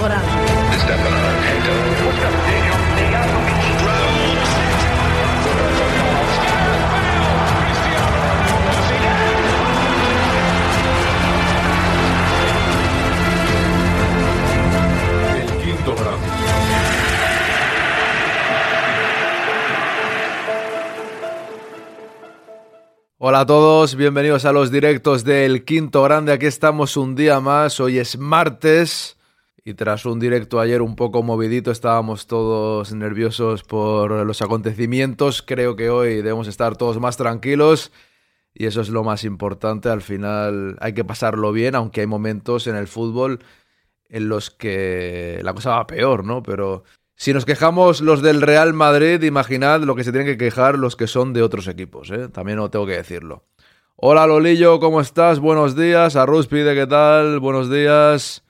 grado. El quinto grado. Hola a todos, bienvenidos a los directos del Quinto Grande. Aquí estamos un día más. Hoy es martes y tras un directo ayer un poco movidito, estábamos todos nerviosos por los acontecimientos. Creo que hoy debemos estar todos más tranquilos y eso es lo más importante. Al final hay que pasarlo bien, aunque hay momentos en el fútbol en los que la cosa va peor, ¿no? Pero si nos quejamos los del Real Madrid, imaginad lo que se tienen que quejar los que son de otros equipos, ¿eh? También no tengo que decirlo. Hola Lolillo, ¿cómo estás? Buenos días. A pide ¿qué tal? Buenos días.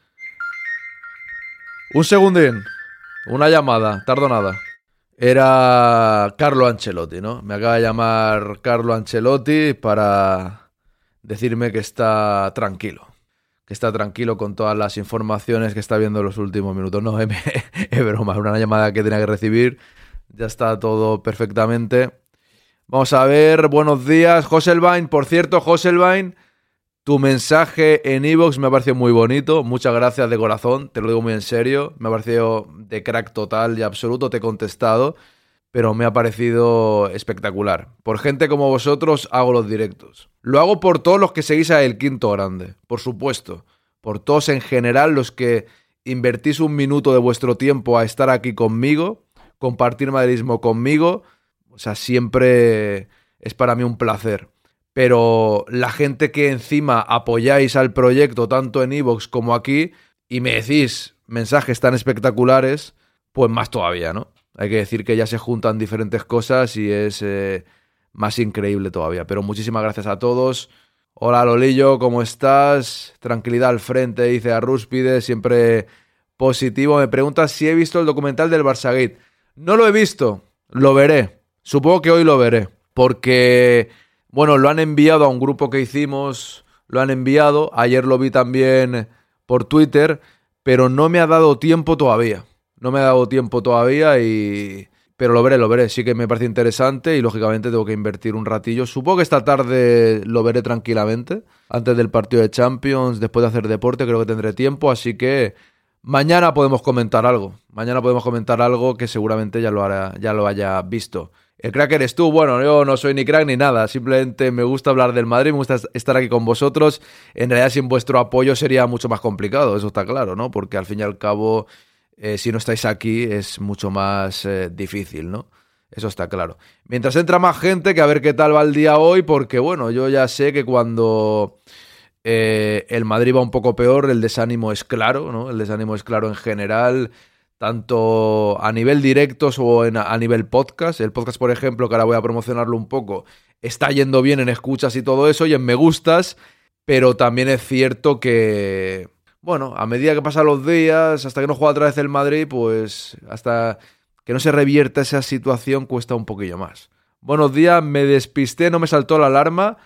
Un segundín. Una llamada, tardo nada. Era Carlo Ancelotti, ¿no? Me acaba de llamar Carlo Ancelotti para decirme que está tranquilo. Que está tranquilo con todas las informaciones que está viendo en los últimos minutos. No, es, broma, una llamada que tenía que recibir. Ya está todo perfectamente. Vamos a ver, buenos días, Joselvain. Por cierto, Joselvain, tu mensaje en Evox me ha parecido muy bonito. Muchas gracias de corazón, te lo digo muy en serio. Me ha parecido de crack total y absoluto. Te he contestado, pero me ha parecido espectacular. Por gente como vosotros hago los directos. Lo hago por todos los que seguís a El Quinto Grande, por supuesto. Por todos en general los que invertís un minuto de vuestro tiempo a estar aquí conmigo, compartir madridismo conmigo. O sea, siempre es para mí un placer pero la gente que encima apoyáis al proyecto tanto en Evox como aquí y me decís mensajes tan espectaculares, pues más todavía, ¿no? Hay que decir que ya se juntan diferentes cosas y es eh, más increíble todavía. Pero muchísimas gracias a todos. Hola Lolillo, ¿cómo estás? Tranquilidad al frente, dice a Rúspide, siempre positivo. Me preguntas si he visto el documental del Barça No lo he visto, lo veré. Supongo que hoy lo veré, porque bueno, lo han enviado a un grupo que hicimos, lo han enviado, ayer lo vi también por Twitter, pero no me ha dado tiempo todavía. No me ha dado tiempo todavía y... Pero lo veré, lo veré. Sí que me parece interesante y lógicamente tengo que invertir un ratillo. Supongo que esta tarde lo veré tranquilamente. Antes del partido de Champions, después de hacer deporte, creo que tendré tiempo. Así que mañana podemos comentar algo. Mañana podemos comentar algo que seguramente ya lo, hará, ya lo haya visto. El crack eres tú. Bueno, yo no soy ni crack ni nada. Simplemente me gusta hablar del Madrid, me gusta estar aquí con vosotros. En realidad, sin vuestro apoyo sería mucho más complicado, eso está claro, ¿no? Porque al fin y al cabo, eh, si no estáis aquí, es mucho más eh, difícil, ¿no? Eso está claro. Mientras entra más gente, que a ver qué tal va el día hoy, porque bueno, yo ya sé que cuando eh, el Madrid va un poco peor, el desánimo es claro, ¿no? El desánimo es claro en general tanto a nivel directos o en, a nivel podcast. El podcast, por ejemplo, que ahora voy a promocionarlo un poco, está yendo bien en escuchas y todo eso y en me gustas, pero también es cierto que, bueno, a medida que pasan los días, hasta que no juega otra vez el Madrid, pues hasta que no se revierta esa situación cuesta un poquillo más. Buenos días, me despisté, no me saltó la alarma.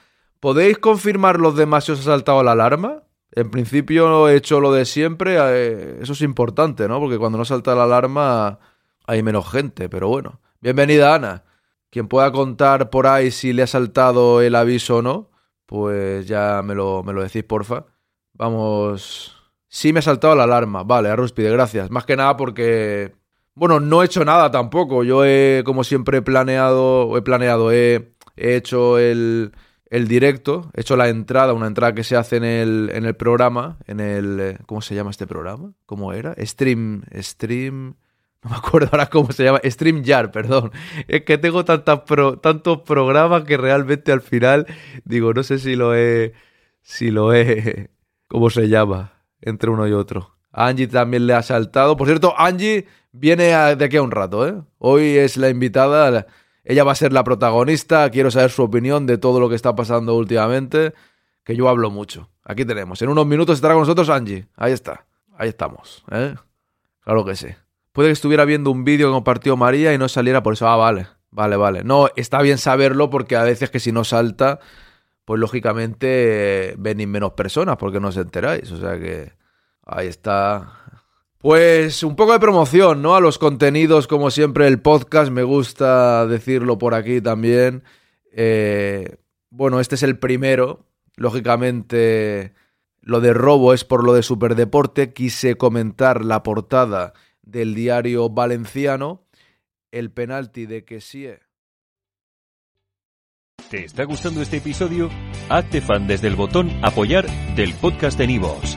¿Podéis confirmar los demás si os ha saltado la alarma? En principio he hecho lo de siempre, eh, eso es importante, ¿no? Porque cuando no salta la alarma hay menos gente, pero bueno. Bienvenida Ana. Quien pueda contar por ahí si le ha saltado el aviso o no, pues ya me lo, me lo decís, porfa. Vamos. Sí me ha saltado la alarma. Vale, Arruspide, gracias. Más que nada porque bueno, no he hecho nada tampoco. Yo he, como siempre, he planeado, he planeado, he, hecho el, el, directo, he hecho la entrada, una entrada que se hace en el, en el programa, en el, eh, ¿cómo se llama este programa? ¿Cómo era? Stream, stream, no me acuerdo ahora cómo se llama, StreamYard, perdón. Es que tengo tantas tantos programas que realmente al final digo, no sé si lo he, si lo he, ¿cómo se llama? Entre uno y otro. Angie también le ha saltado. Por cierto, Angie viene de aquí a un rato, ¿eh? Hoy es la invitada, ella va a ser la protagonista, quiero saber su opinión de todo lo que está pasando últimamente, que yo hablo mucho. Aquí tenemos, en unos minutos estará con nosotros Angie, ahí está, ahí estamos, ¿eh? Claro que sí. Puede que estuviera viendo un vídeo que compartió María y no saliera por eso, ah, vale, vale, vale. No, está bien saberlo porque a veces que si no salta, pues lógicamente venís menos personas porque no os enteráis, o sea que ahí está pues un poco de promoción, ¿no? A los contenidos, como siempre, el podcast, me gusta decirlo por aquí también. Eh, bueno, este es el primero. Lógicamente, lo de robo es por lo de Superdeporte. Quise comentar la portada del diario valenciano. El penalti de sí. ¿Te está gustando este episodio? Hazte fan desde el botón Apoyar del podcast de Nivos.